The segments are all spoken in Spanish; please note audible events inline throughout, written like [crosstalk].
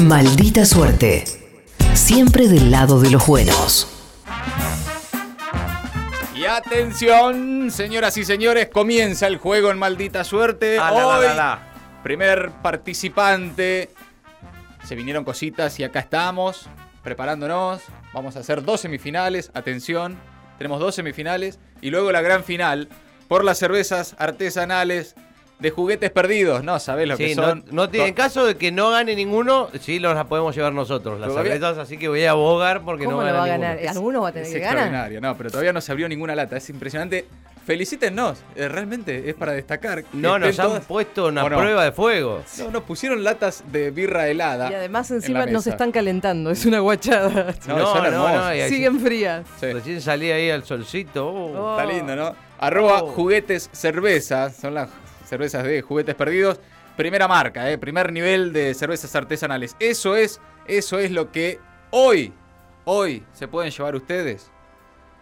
Maldita suerte. Siempre del lado de los buenos. Y atención, señoras y señores, comienza el juego en Maldita Suerte. Ah, la, la, Hoy, la, la. primer participante. Se vinieron cositas y acá estamos, preparándonos. Vamos a hacer dos semifinales. Atención, tenemos dos semifinales. Y luego la gran final por las cervezas artesanales de juguetes perdidos. No, sabés lo que Sí, no, son. no tiene- en caso de que no gane ninguno, sí los la podemos llevar nosotros, las cervezas, así que voy a abogar porque ¿Cómo no lo gana va a ninguno. ganar? ¿Alguno va a tener Es que ganar? extraordinario, no, pero todavía no se abrió ninguna lata. Es impresionante. Felicítennos, eh, realmente es para destacar. No, nos han todas- puesto una ¿O no? prueba de fuego. No, nos pusieron latas de birra helada. Y además en encima nos están calentando, es una guachada. No, son hermosas. y ahí Siguen frías. Sí, Recién salí ahí al solcito. oh. Oh. Está lindo, ¿no? Arroba Oh. juguetes cerveza. Son las cervezas de juguetes perdidos. Primera marca, ¿eh? primer nivel de cervezas artesanales. Eso es, eso es lo que hoy, hoy se pueden llevar ustedes.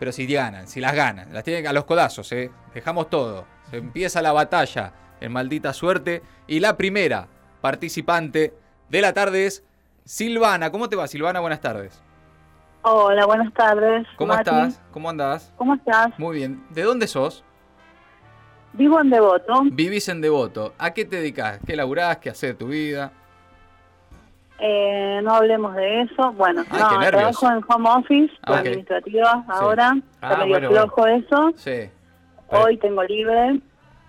Pero si ganan, si las ganan, las tienen a los codazos, ¿eh? Dejamos todo. Se empieza la batalla en maldita suerte. Y la primera participante de la tarde es Silvana. ¿Cómo te va, Silvana? Buenas tardes. Hola, buenas tardes. ¿Cómo estás? ¿Cómo andás? ¿Cómo estás? Muy bien. ¿De dónde sos? Vivo en Devoto. Vivís en Devoto. ¿A qué te dedicas? ¿Qué laburás? ¿Qué haces de tu vida? Eh, no hablemos de eso. Bueno, Ay, no, trabajo en home office, Ah, administrativa ahora. Ah, Está medio bueno, flojo eso. Sí. Hoy tengo libre.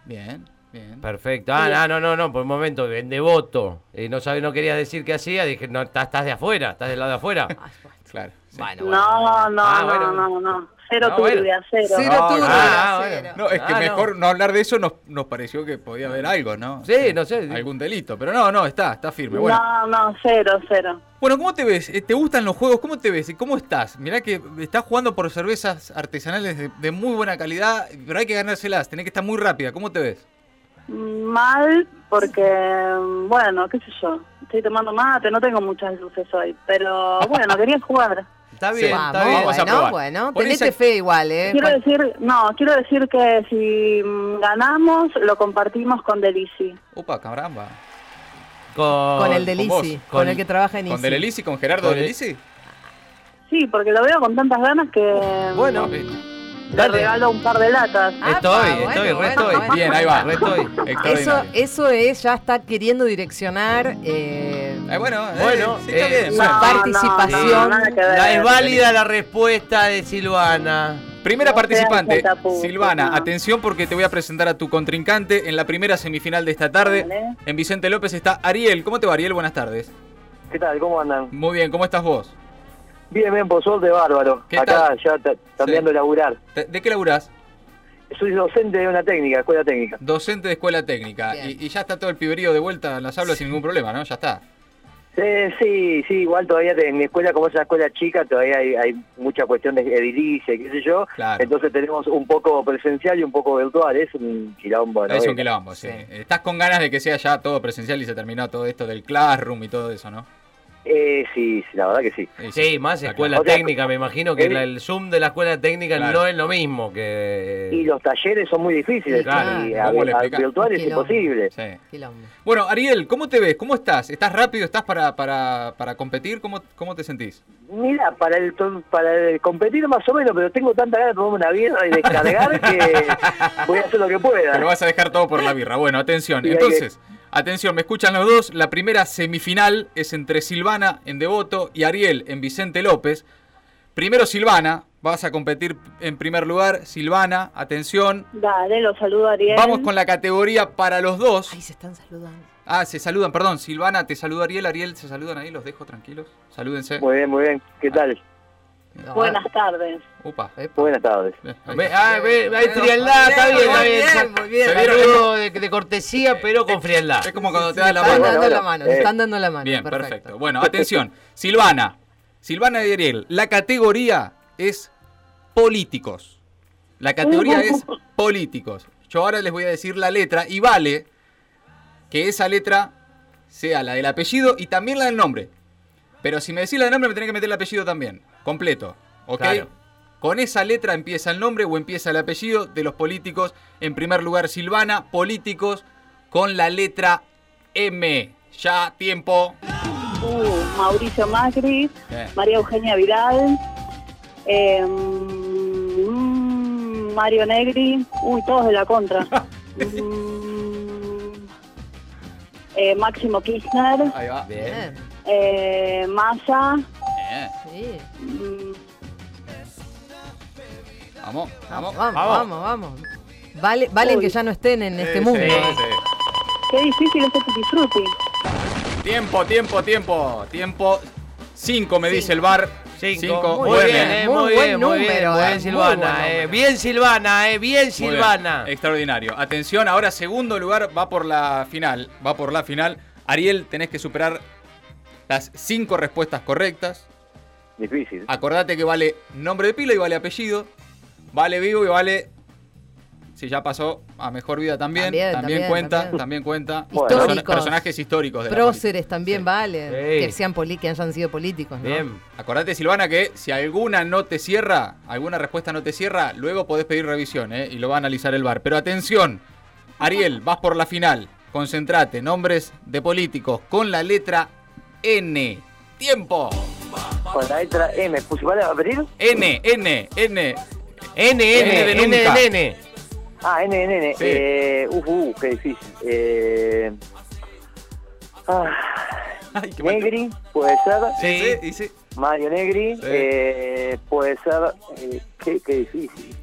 Bien, bien. Perfecto. Ah, no, no, no, no, por un momento, en devoto. Eh, no sabía, no querías decir qué hacía, dije, no, estás, estás de afuera, estás del lado de afuera. [laughs] Claro. sí. Bueno, No, no, Ah, no, no, no. Cero Ah, bueno. turbia, cero. Cero No, turbia, ah, cero. bueno. No, es que Ah, mejor no. hablar de eso nos, nos pareció que podía haber algo, ¿no? Sí, no sé. Algún delito. Pero no, no, está, está firme. Bueno, No, no, cero, cero. bueno ¿cómo te ves? Eh, ¿Te gustan los juegos? ¿Cómo te ves? ¿Y ¿Cómo estás? Mirá que estás jugando por cervezas artesanales de, de muy buena calidad, pero hay que ganárselas, tenés que estar muy rápida. ¿Cómo te ves? Mal, porque, bueno, qué sé yo. Estoy tomando mate, no tengo muchas luces hoy. Pero bueno, quería jugar. Está bien, Sí. está Vamos, bien. Vamos a bueno, bueno. Tenete fe igual, ¿eh? Quiero decir, no, quiero decir que si mm, ganamos, lo compartimos con Delici. Upa, caramba. Con, Con el de con el que trabaja en ¿Con Easy. Delelisi? ¿Con Gerardo Con el- Delelisi? Sí, porque lo veo con tantas ganas que Bueno, mm, le dale. regalo un par de latas. Estoy, estoy, bueno, re bueno, estoy. bueno. Bien, ahí va. Re estoy. Eso, eso es, ya está queriendo direccionar eh, Eh, bueno, eh, Bueno, sí, está eh, bien. bueno. participación. es válida la respuesta de Silvana. Primera No participante, Silvana, no. atención porque te voy a presentar a tu contrincante en la primera semifinal de esta tarde. Vale. En Vicente López está Ariel. ¿Cómo te va, Ariel? Buenas tardes. ¿Qué tal? ¿Cómo andan? Muy bien, ¿cómo estás vos? Bien, bien, por suerte, bárbaro. ¿Qué Acá tal? ya cambiando Sí. de laburar. ¿De, de qué laburás? Soy docente de una técnica, escuela técnica. Docente de escuela técnica. Y ya está todo el piberío de vuelta en las aulas sin ningún problema, ¿no? Ya está. Eh, sí, sí, igual todavía te- en mi escuela, como es una escuela chica, todavía hay, hay mucha cuestión de edilicia, qué sé yo. Claro. Entonces tenemos un poco presencial y un poco virtual. Es un quilombo. ¿no? es un quilombo, sí. Sí. Estás con ganas de que sea ya todo presencial y se terminó todo esto del classroom y todo eso, ¿no? Eh, sí, sí, la verdad que sí. Sí, más escuela claro. O sea, técnica, me imagino que el- Zoom de la escuela técnica Claro. no es lo mismo que... Y los talleres son muy difíciles. Claro, y ¿cómo a- a- virtual es imposible. Sí. Bueno, Ariel, ¿cómo te ves? ¿Cómo estás? ¿Estás rápido? ¿Estás para, para, para competir? ¿Cómo, ¿Cómo te sentís? Mira, para el para el competir más o menos, pero tengo tanta ganas de tomarme una birra y descargar que [laughs] voy a hacer lo que pueda. Pero vas a dejar todo por la birra. Bueno, atención. Entonces, atención, me escuchan los dos. La primera semifinal es entre Silvana en Devoto y Ariel en Vicente López. Primero Silvana, vas a competir en primer lugar. Silvana, atención. Dale, lo saludo Ariel. Vamos con la categoría para los dos. Ay, se están saludando. Ah, se saludan, perdón. Silvana, te saluda Ariel. Ariel, se saludan ahí, los dejo tranquilos. Salúdense. Muy bien, muy bien. ¿Qué tal? No, Buenas tardes. Upa. epa. Buenas tardes. Ah, ve- hay frialdad, está muy bien, está bien, bien. muy bien. Se vieron Saludo de, de cortesía, pero con frialdad. Es como cuando te das la están mano. Bueno, dando la mano, eh. se están dando la mano. Bien, perfecto. Bueno, atención. Silvana. Silvana y Ariel. La categoría es políticos. La categoría es [laughs] políticos. Yo ahora les voy a decir la letra y vale que esa letra sea la del apellido y también la del nombre. Pero si me decís la del nombre me tenés que meter el apellido también. Completo. ¿Ok? Claro. Con esa letra empieza el nombre o empieza el apellido de los políticos. En primer lugar, Silvana, políticos con la letra M. Ya, tiempo. Uh, Mauricio Macri, Bien. María Eugenia Vidal, eh, mm, Mario Negri, uy, todos de la contra. [laughs] Mm, eh, Máximo Kirchner, Ahí va. Bien. Eh, Massa, Bien. Sí. Vamos, vamos. Vamos, vamos, vamos, vamos. Vale, valen Uy. que ya no estén en este mundo. sí, sí. qué difícil este Tutti Frutti. Tiempo, tiempo, tiempo. Tiempo. Cinco me dice el bar. Cinco. Muy Muy, Muy bien, eh, Muy muy buen bien, muy bien, número, eh, bien, muy Silvana, buen eh, número. bien Silvana, eh, bien. Silvana. Extraordinario. Atención, ahora segundo lugar va por la final. Va por la final. Ariel, tenés que superar las cinco respuestas correctas. Difícil. Acordate que vale nombre de pila y vale apellido. Vale vivo y vale. Si ya pasó a mejor vida también. También, También, también, cuenta. también. También cuenta. [laughs] Personajes históricos de la. Próceres también Sí. vale. Sí. Que sean poli- que hayan sido políticos, ¿no? Bien. Acordate, Silvana, que si alguna no te cierra, alguna respuesta no te cierra, luego podés pedir revisión ¿eh? y lo va a analizar el bar. Pero atención, Ariel, vas por la final. Concentrate, nombres de políticos con la letra N. Tiempo. Con la letra M. ¿Pues vale a pedir? N, N, N. N, N N, de N nunca. nene. Ah, N, N, N. Sí. Eh, uf, uh, qué difícil. Eh, ah, Ay, qué mal. Negri, puede ser. Sí, sí. Mario Negri, Sí. eh, puede ser. Eh, qué, qué difícil.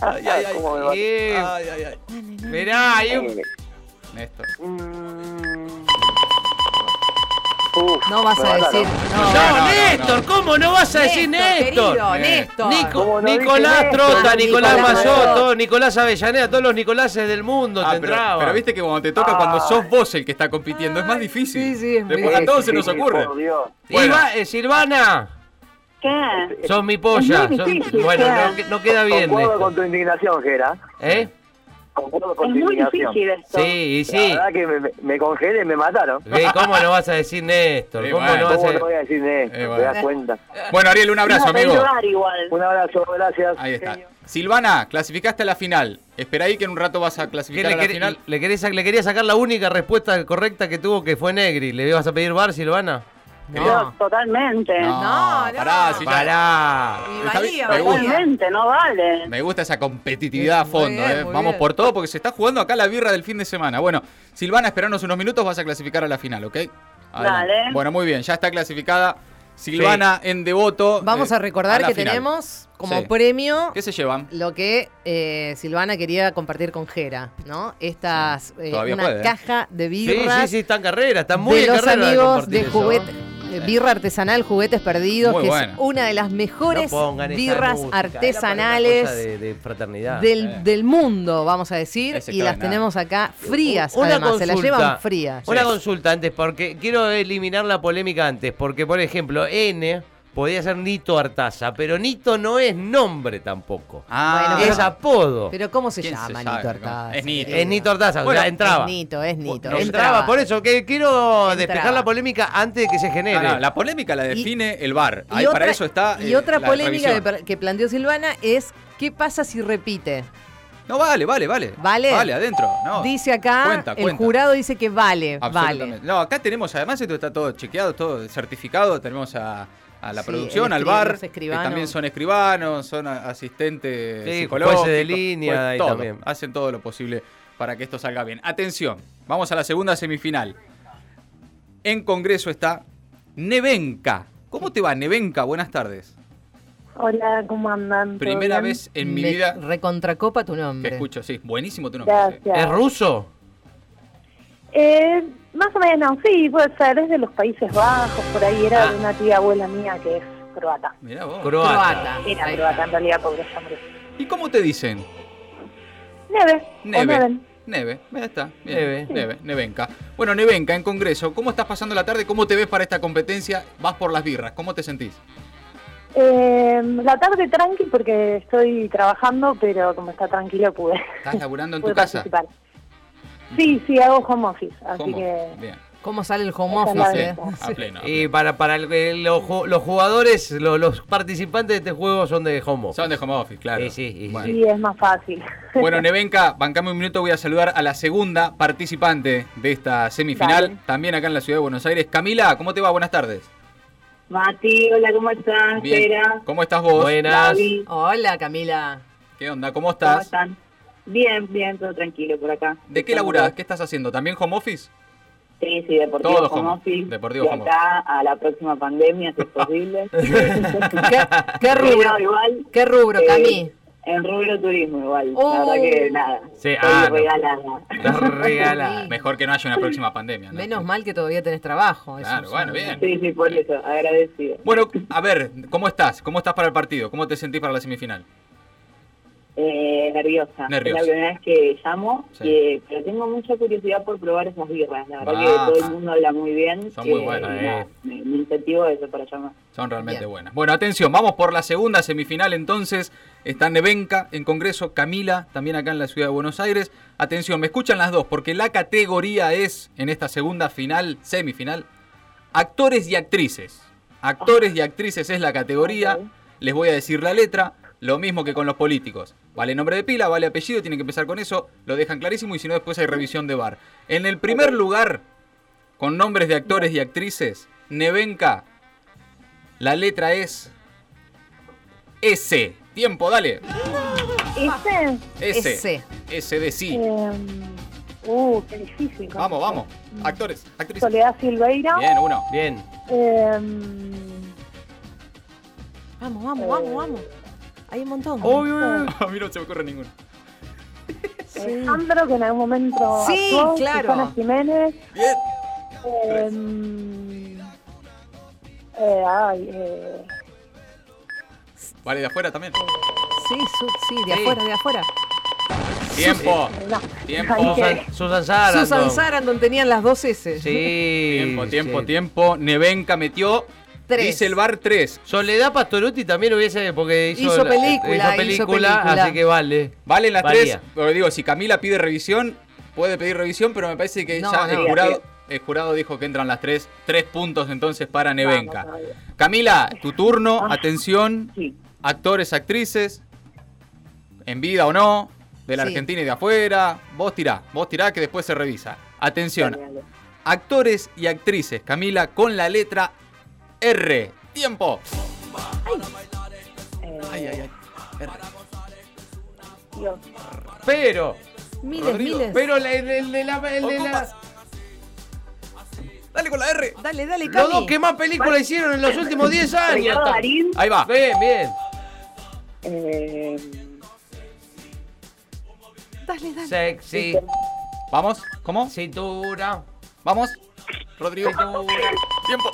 Ay, ay, ay. [laughs] ¿Cómo me va? Bien. Ay, ay, ay. Mirá, hay un... Néstor. mm, uf, No vas a decir. No, No, no, no, Néstor, ¿cómo no vas a decir Néstor? querido. Néstor. Nico- ¿Cómo no Nicolás Trota, Néstor? Nicolás Nicolás. Nicolás Avellaneda, todos los Nicoláses del mundo Ah, te pero, entraban. pero viste que cuando te toca, cuando Ah. sos vos el que está compitiendo, es más difícil. sí, sí, es Después a todos se nos Sí, ocurre. por Dios. Bueno. Iba- eh, Silvana, ¿Qué? sos mi polla. Sos- bueno, no, que- no queda bien. Concuerdo con tu indignación, Gera. ¿Eh? Es muy difícil esto. Sí, y La sí. verdad que me, me- me congelé y me mataron. Eh, ¿Cómo no vas a decir Néstor? Sí, ¿Cómo bueno. no vas ¿Cómo a no voy a decir Néstor? Eh, ¿Te das cuenta? Bueno, Ariel, un abrazo, amigo. igual. Un abrazo, gracias. Ahí está. genio. Silvana, clasificaste a la final. Espera ahí que en un rato vas a ¿Qué clasificar le, a la quer- final. le querés le quería sacar la única respuesta correcta que tuvo que fue Negri. ¿Le ibas a pedir bar, Silvana? Yo, No. totalmente. No, no. Pará, si Pará. Valía, me valía. Totalmente, no vale. Me gusta esa competitividad a fondo. bien, eh. Vamos bien. por todo porque se está jugando acá la birra del fin de semana. Bueno, Silvana, esperanos unos minutos, vas a clasificar a la final, ¿ok? Adelante. Dale. Bueno, muy bien, ya está clasificada Silvana en devoto. Vamos eh, a recordar que final. tenemos como Sí. premio ¿Qué se llevan? lo que eh, Silvana quería compartir con Jera, ¿no? Estas, eh, Todavía una puede, ¿eh? caja de Sí, birras sí, sí, está en carrera, está muy de en los carrera. amigos compartir de eso. Eh, birra artesanal, juguetes perdidos, Muy que buena. es una de las mejores No birras música, artesanales De, de fraternidad. del, Eh. del mundo, vamos a decir, Es y las tenemos acá frías, Una además, se las consulta. llevan frías. Una Sí. consulta antes, porque quiero eliminar la polémica antes, porque por ejemplo, N podía ser Nito Artaza, pero Nito no es nombre tampoco. Ah, Bueno, es pero- apodo. Pero ¿cómo se ¿Quién llama se Nito? Artaza? Es Nito. es Nito Artaza, Bueno, o sea, entraba. Es Nito, es Nito. Entraba, por eso, que quiero despejar la polémica antes de que se genere. No, no, la polémica la define el bar. Ahí para eso está. y eh, otra la polémica revisión. que, planteó Silvana es ¿qué pasa si repite? No, vale, vale, vale. ¿Vale? Vale, adentro. No. dice acá, Cuenta, el cuenta. jurado dice que vale, Absolutamente. vale. No, acá tenemos, además esto está todo chequeado, todo certificado. Tenemos a, a la Sí, producción, al bar, que también son escribanos, son asistentes Sí, psicológicos. jueces de línea, pues, todo. también. Hacen todo lo posible para que esto salga bien. Atención, vamos a la segunda semifinal. En Congreso está Nevenka. ¿Cómo te va, Nevenka? Buenas tardes. Hola, ¿cómo andan? ¿Todo Primera bien? vez en mi Me vida Recontracopa tu nombre. escucho, sí. Buenísimo tu nombre. Gracias. ¿Es ruso? Eh, más o menos, sí, puede ser. Es de los Países Bajos, por ahí era Ah. de una tía abuela mía que es croata. Mirá vos. Croata. Croata. Era Ahí croata está. en realidad, pobre hombre. ¿Y cómo te dicen? Neve. Neve. Neve, ya está. Bien. Neve. Neve, Nevenka. Bueno, Nevenka, en Congreso, ¿cómo estás pasando la tarde? ¿Cómo te ves para esta competencia? Vas por las birras, ¿cómo te sentís? Eh, la tarde tranqui porque estoy trabajando, pero como está tranquilo pude, ¿Estás laburando en tu casa? participar. Sí, sí, hago home office, así ¿Cómo? que Bien. ¿Cómo sale el home office? Sí, eh? a pleno. a Y para, para el- los, los jugadores, lo- los, participantes de este juego son de home office. Son de home office, claro. Sí, sí, sí, Bueno. Sí, es más fácil. [laughs] Bueno, Nevenka, bancame un minuto, voy a saludar a la segunda participante de esta semifinal, Dale. también acá en la ciudad de Buenos Aires. Camila, ¿cómo te va? Buenas tardes. Mati, hola, ¿cómo estás? Bien. ¿Cómo estás vos? Buenas. Gaby, Hola, Camila. ¿Qué onda? ¿Cómo ¿cómo estás? están? Bien, bien, todo tranquilo por acá. ¿De qué laburás? ¿Qué estás haciendo? ¿También home office? Sí, sí, deportivo Todo home home- office. deportivo de home acá a la próxima pandemia, si es posible. [laughs] ¿Qué, qué rubro? Igual, ¿Qué rubro, eh, Cami? en rubro turismo igual. Oh. La verdad que nada. Sí, estoy ah, regalada. Estás regalada. Sí. Mejor que no haya una próxima pandemia. ¿no? Menos mal que todavía tenés trabajo. eso Claro, bueno, bien. Sí, sí, por eso, agradecido. Bueno, a ver, ¿cómo estás? ¿Cómo estás para el partido? ¿Cómo te sentís para la semifinal? Eh, nerviosa. Nerviosa. Es la primera vez que llamo, Sí. pero tengo mucha curiosidad por probar esas birras. La verdad Ah. que todo el mundo habla muy bien. Son que, muy buenas, eh. me, me incentivo eso para llamar. Son realmente Bien. buenas. Bueno, atención, vamos por la segunda semifinal entonces. Está Nevenka en Congreso, Camila también acá en la ciudad de Buenos Aires. Atención, me escuchan las dos porque la categoría es, en esta segunda final, semifinal, actores y actrices. Actores y actrices es la categoría. Les voy a decir la letra. Lo mismo que con los políticos. Vale nombre de pila, vale apellido, tienen que empezar con eso. Lo dejan clarísimo y si no después hay revisión de bar. En el primer lugar, con nombres de actores y actrices, Nevenka, la letra es S. Tiempo, dale. ¿Este? S. S. S de sí. Eh, uh, qué difícil. Vamos, vamos. Actores, actrices. Soledad Silveira. Bien, uno. Bien. Eh, Vamos, vamos, vamos, vamos. Hay un montón. Uy, uy, uy. A mí no se me ocurre ninguno. Alejandro, que en algún momento Sí, actuó, claro. Susana Jiménez. Bien. Eh, eh, ay, eh, Vale, de afuera también. Sí, su- sí, de Sí. afuera, de afuera. Tiempo. no. Tiempo. Susan, Susan Sarandon. Susan Sarandon tenían las dos S. Sí. Tiempo, tiempo, sí. tiempo. Nevenka metió. Tres. Dice el bar 3. Soledad Pastoruti también hubiese, porque hizo, Hizo la- película, hizo hizo película, así que vale. Valen las Valía. tres. Pero digo, si Camila pide revisión, puede pedir revisión, pero me parece que No, ya no. el jurado. El jurado dijo que entran las tres. Tres puntos entonces para Nevenka. Vamos. Camila, tu turno. Ah. Atención. Sí. Actores, actrices. En vida o no. De la Sí. Argentina y de afuera. Vos tirá. Vos tirá que después se revisa. Atención. Actores y actrices. Camila con la letra R. Tiempo. Eh, Ay, ay, ay. R. Dios. Pero, Miles, Rodrigo, miles. pero la- el, el de la. la- más. Dale con la R. Dale, dale, los Cami. dos que más películas hicieron en los últimos 10 años. Ahí va. Bien, bien. Eh, Dale, dale. Sexy. Vamos. ¿Cómo? Cintura. Vamos. Rodrigo. Cintura. Tiempo.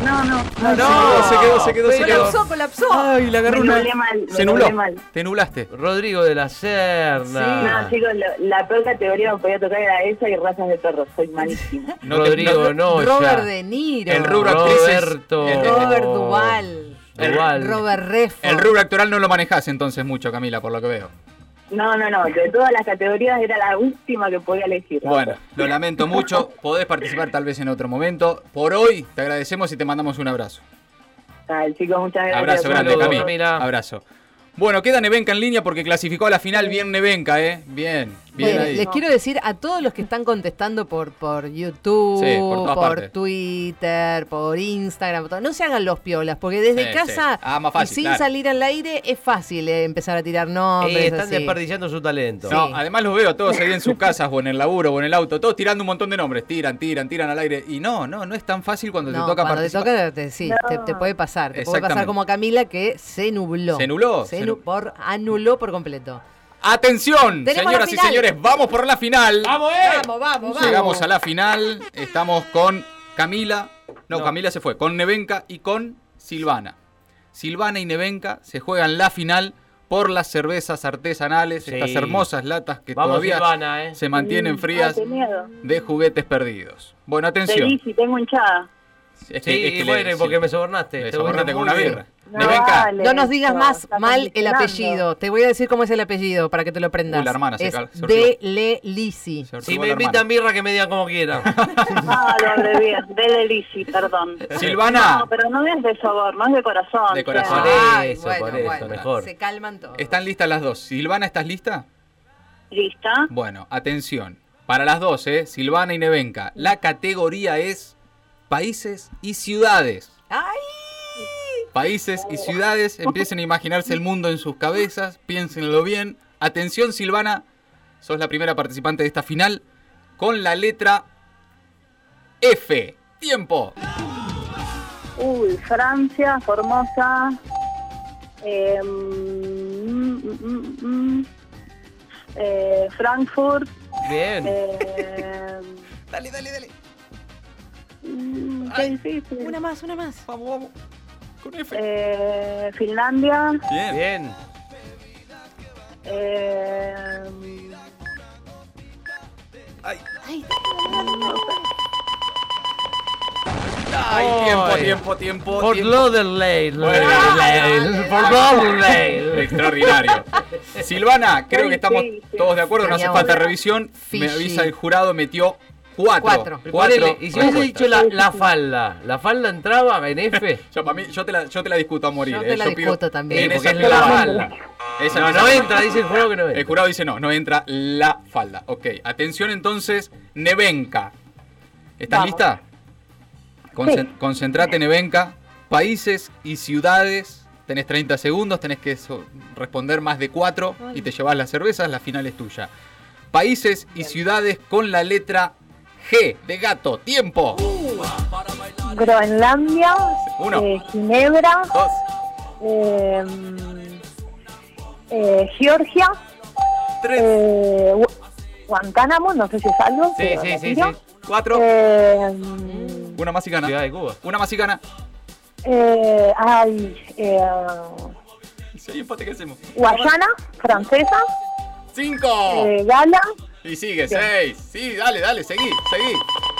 Ay, ay. no, no. No, se quedó, se quedó, se pero- Colapsó, colapsó. Ay, la agarró Me una. mal, me Se nubló. mal. Te nublaste. Rodrigo de la Serna. No, chicos, lo- la peor categoría que podía tocar era esa y razas de perros. Soy malísima. [laughs] No te- Rodrigo, no, Robert ya. De Niro. El rubro. Roberto. El, Robert Duval. Duval. Robert Redford. el rubro actoral no lo manejás entonces mucho, Camila, por lo que veo. No, no, no. De todas las categorías era la última que podía elegir. Bueno, lo lamento mucho. Podés participar tal vez en otro momento. Por hoy te agradecemos y te mandamos un abrazo. Dale, chicos, muchas gracias. Abrazo grande. Camila. Abrazo. Bueno, queda Nevenka en línea porque clasificó a la final bien Nevenka, ¿eh? Bien, bien Bueno, ahí. les quiero decir a todos los que están contestando por, por YouTube, Sí, por. Twitter, por Instagram, por todo, no se hagan los piolas, porque desde Sí, casa sí. Ah, más fácil, y sin claro. salir al aire es fácil eh, empezar a tirar nombres. Eh, están así. desperdiciando su talento. No, Sí. además los veo a todos ahí en sus casas o en el laburo o en el auto, todos tirando un montón de nombres. Tiran, tiran, tiran al aire. Y no, no, no es tan fácil cuando No, te toca cuando te toca, te, sí, No. te, te puede pasar. Te puede pasar como a Camila que se nubló. Se nubló, Se se nu- nu- por, anuló por completo. Atención, señoras y señores, vamos por la final. ¡Vamos, eh! Vamos, vamos, vamos. Llegamos a la final. Estamos con Camila. No, No. Camila se fue. Con Nevenka y con Silvana. Silvana y Nevenka se juegan la final por las cervezas artesanales, Sí. estas hermosas latas que Vamos, todavía Silvana, eh. se mantienen Mm, frías ay, de juguetes perdidos. Bueno, atención. Feliz y tengo hinchada. Es Sí, que- es que y le- bueno, sí. porque me sobornaste. Le Te sobornaste con una bien. birra. No, No nos digas más mal el apellido. Te voy a decir cómo es el apellido para que te lo prendas. Uy, la hermana se es cal- se de. Le Lisi. Si me invitan birra, que me digan como quieran. Ah, lo abrevié, de Delisi, perdón. [laughs] Silvana, No, pero no es de soborno, es de corazón. De corazón. Ay, eso, por eso, mejor. Se calman todos. ¿están listas las dos? Silvana, ¿estás lista? ¿Lista? Bueno, atención. Para las dos, ¿eh? Silvana y Nevenka. La categoría es países y ciudades. ¡Ay! Países y ciudades, empiecen a imaginarse el mundo en sus cabezas, piénsenlo bien. Atención, Silvana, sos la primera participante de esta final con la letra F. Tiempo. Uy, Francia, Formosa. Eh, mm, mm, mm, eh, Frankfurt. Bien. Eh, [laughs] Dale, dale, dale. Mm, qué difícil. Una más, una más. Vamos, vamos. Con F. Eh, Finlandia. Bien. Bien. Eh, Ay, Ay, ay, tiempo, Ay. tiempo, tiempo. Fort tiempo. Lauderdale. Fort Lauderdale. Extraordinario. Silvana, creo que estamos todos de acuerdo, no hace falta revisión. Me avisa el jurado, metió cuatro. Cuatro. Y si hubiese dicho la, la falda, ¿la falda entraba en F? [laughs] Yo, para mí, yo, te la, yo te la discuto a morir. Yo eh. te la pido- discuto también. en porque esa es la pido- falda. Esa No, esa- no entra, dice el [laughs] juego que no El entra. jurado dice no, no entra la falda. Ok, atención entonces, Nevenka. ¿Estás Vamos. lista? Concen- Concentrate, Nevenka. Países y ciudades. Tenés 30 segundos, tenés que so- responder más de 4 y te llevas las cervezas, la final es tuya. Países y ciudades con la letra G de gato. Tiempo. Groenlandia. Uno. eh, Ginebra. Dos. eh, eh, Georgia. Tres. Eh, Gu- Guantánamo, no sé si es algo. Sí, sí, sí, sí. Cuatro. Eh, Una más y gana. Ciudad de Cuba. Una más y gana. eh, ay, eh, Si hay empate, ¿qué hacemos? Guayana, francesa, Cinco. eh, Gala, Y sigue, seis. Sí, dale, dale, seguí, seguí.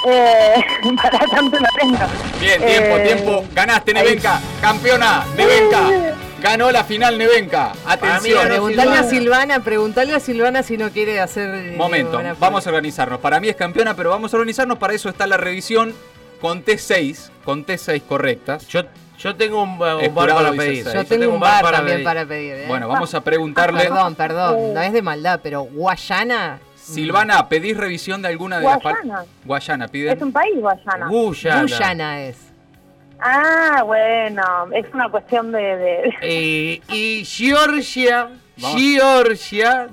eh, [laughs] para tanto no tengo. Bien, tiempo, Eh, tiempo. Ganaste, Nevenka. Campeona, Nevenka. Ganó la final, Nevenka. Atención. ganó Preguntale a Silvana. Silvana, preguntale a Silvana si no quiere hacer. eh, Momento, vamos a organizarnos. Para mí es campeona, pero vamos a organizarnos. Para eso está la revisión. Conté seis, conté seis correctas. Yo, yo tengo un, uh, bar para pedir. Yo tengo un bar también pedir. para pedir. ¿eh? Bueno, vamos a preguntarle. Perdón, perdón, no es de maldad, pero Guayana. Silvana, ¿pedís revisión de alguna de las fal- Guayana. Guayana, piden. Es un país, Guayana. Guyana. Guyana es. Ah, bueno, es una cuestión de... de- Eh, y Georgia, Vamos. Georgia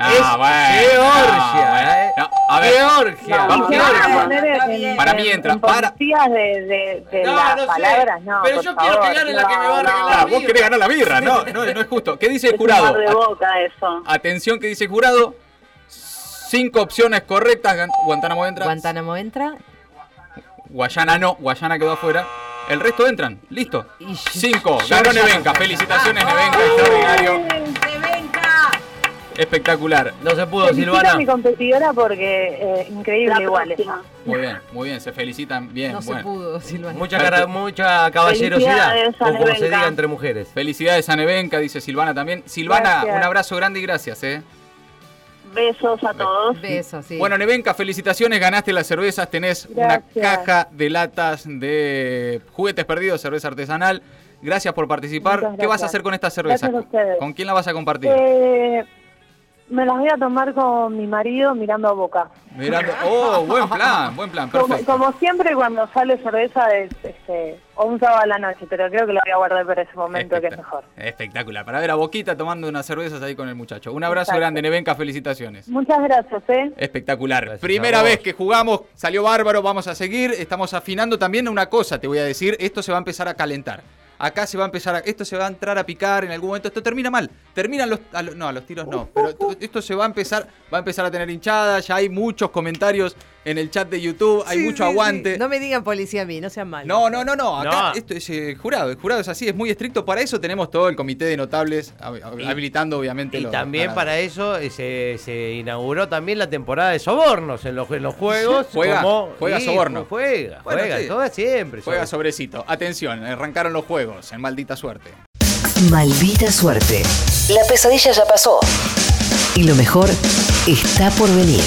Ah, es bueno, Georgia, no, bueno. ¿eh? No, a ver. Georgia, No, vamos, Georgia. Para mí entra, en para- de, de, de No, las no sé, palabras, no, pero yo quiero que favor, gane la que me va a no, regalar. Ah, la vos birra. querés ganar la birra, no, no, no es justo. ¿Qué dice el Es un jurado? mar de boca eso. Atención, ¿qué dice el jurado? Cinco opciones correctas. Guantánamo entra. Guantánamo entra. Guayana no, Guayana quedó afuera. El resto entran, listo. Y- Cinco, ganó Nevenka. Felicitaciones, Nevenka, extraordinario. Espectacular. No se pudo, Felicito a Silvana. mi competidora porque eh, increíble igual. Muy bien, muy bien, se felicitan. Bien, No se bueno. pudo, Silvana. Mucha, cara- mucha caballerosidad, o como se diga entre mujeres. Felicidades a Nevenka, dice Silvana también. Silvana, Gracias. un abrazo grande y gracias, eh. Besos a todos. Besos, sí. Bueno, Nevenka, felicitaciones, ganaste las cervezas, tenés una caja de latas de juguetes perdidos, cerveza artesanal. Gracias por participar. ¿Qué vas a hacer con estas cervezas? Gracias a ustedes. ¿Con quién la vas a compartir? Eh, me las voy a tomar con mi marido mirando a boca. Mirando. Oh, buen plan, buen plan, Como, perfecto. como siempre cuando sale cerveza es este, o un sábado a la noche, pero creo que lo voy a guardar para ese momento que es mejor. Espectacular. Para ver a Boquita tomando unas cervezas ahí con el muchacho. Un abrazo Exacto. grande, Nevenka, felicitaciones. Muchas gracias, ¿eh? Espectacular. Gracias Primera vez que jugamos, salió bárbaro, vamos a seguir. Estamos afinando también una cosa, te voy a decir, esto se va a empezar a calentar. Acá se va a empezar a, esto se va a entrar a picar en algún momento, esto termina mal. Terminan los, a lo- no, a los tiros no, pero t- esto se va a empezar, va a empezar a tener hinchada, ya hay muchos comentarios en el chat de YouTube, hay Sí, mucho sí, sí. aguante. No me digan policía a mí, no sean malos. No, no, no, no. Acá No. esto es eh, jurado. El jurado es así, es muy estricto. Para eso tenemos todo el comité de notables hab- Y- habilitando, obviamente. Y los también para eso eh, se, se inauguró también la temporada de sobornos en los, en los juegos. [laughs] Juega, como- juega Sí, soborno. Juega, Bueno, juega, sí. juega siempre. Juega sobre- sobrecito. Atención, arrancaron los juegos. En maldita suerte. Maldita suerte. La pesadilla ya pasó. Y lo mejor está por venir.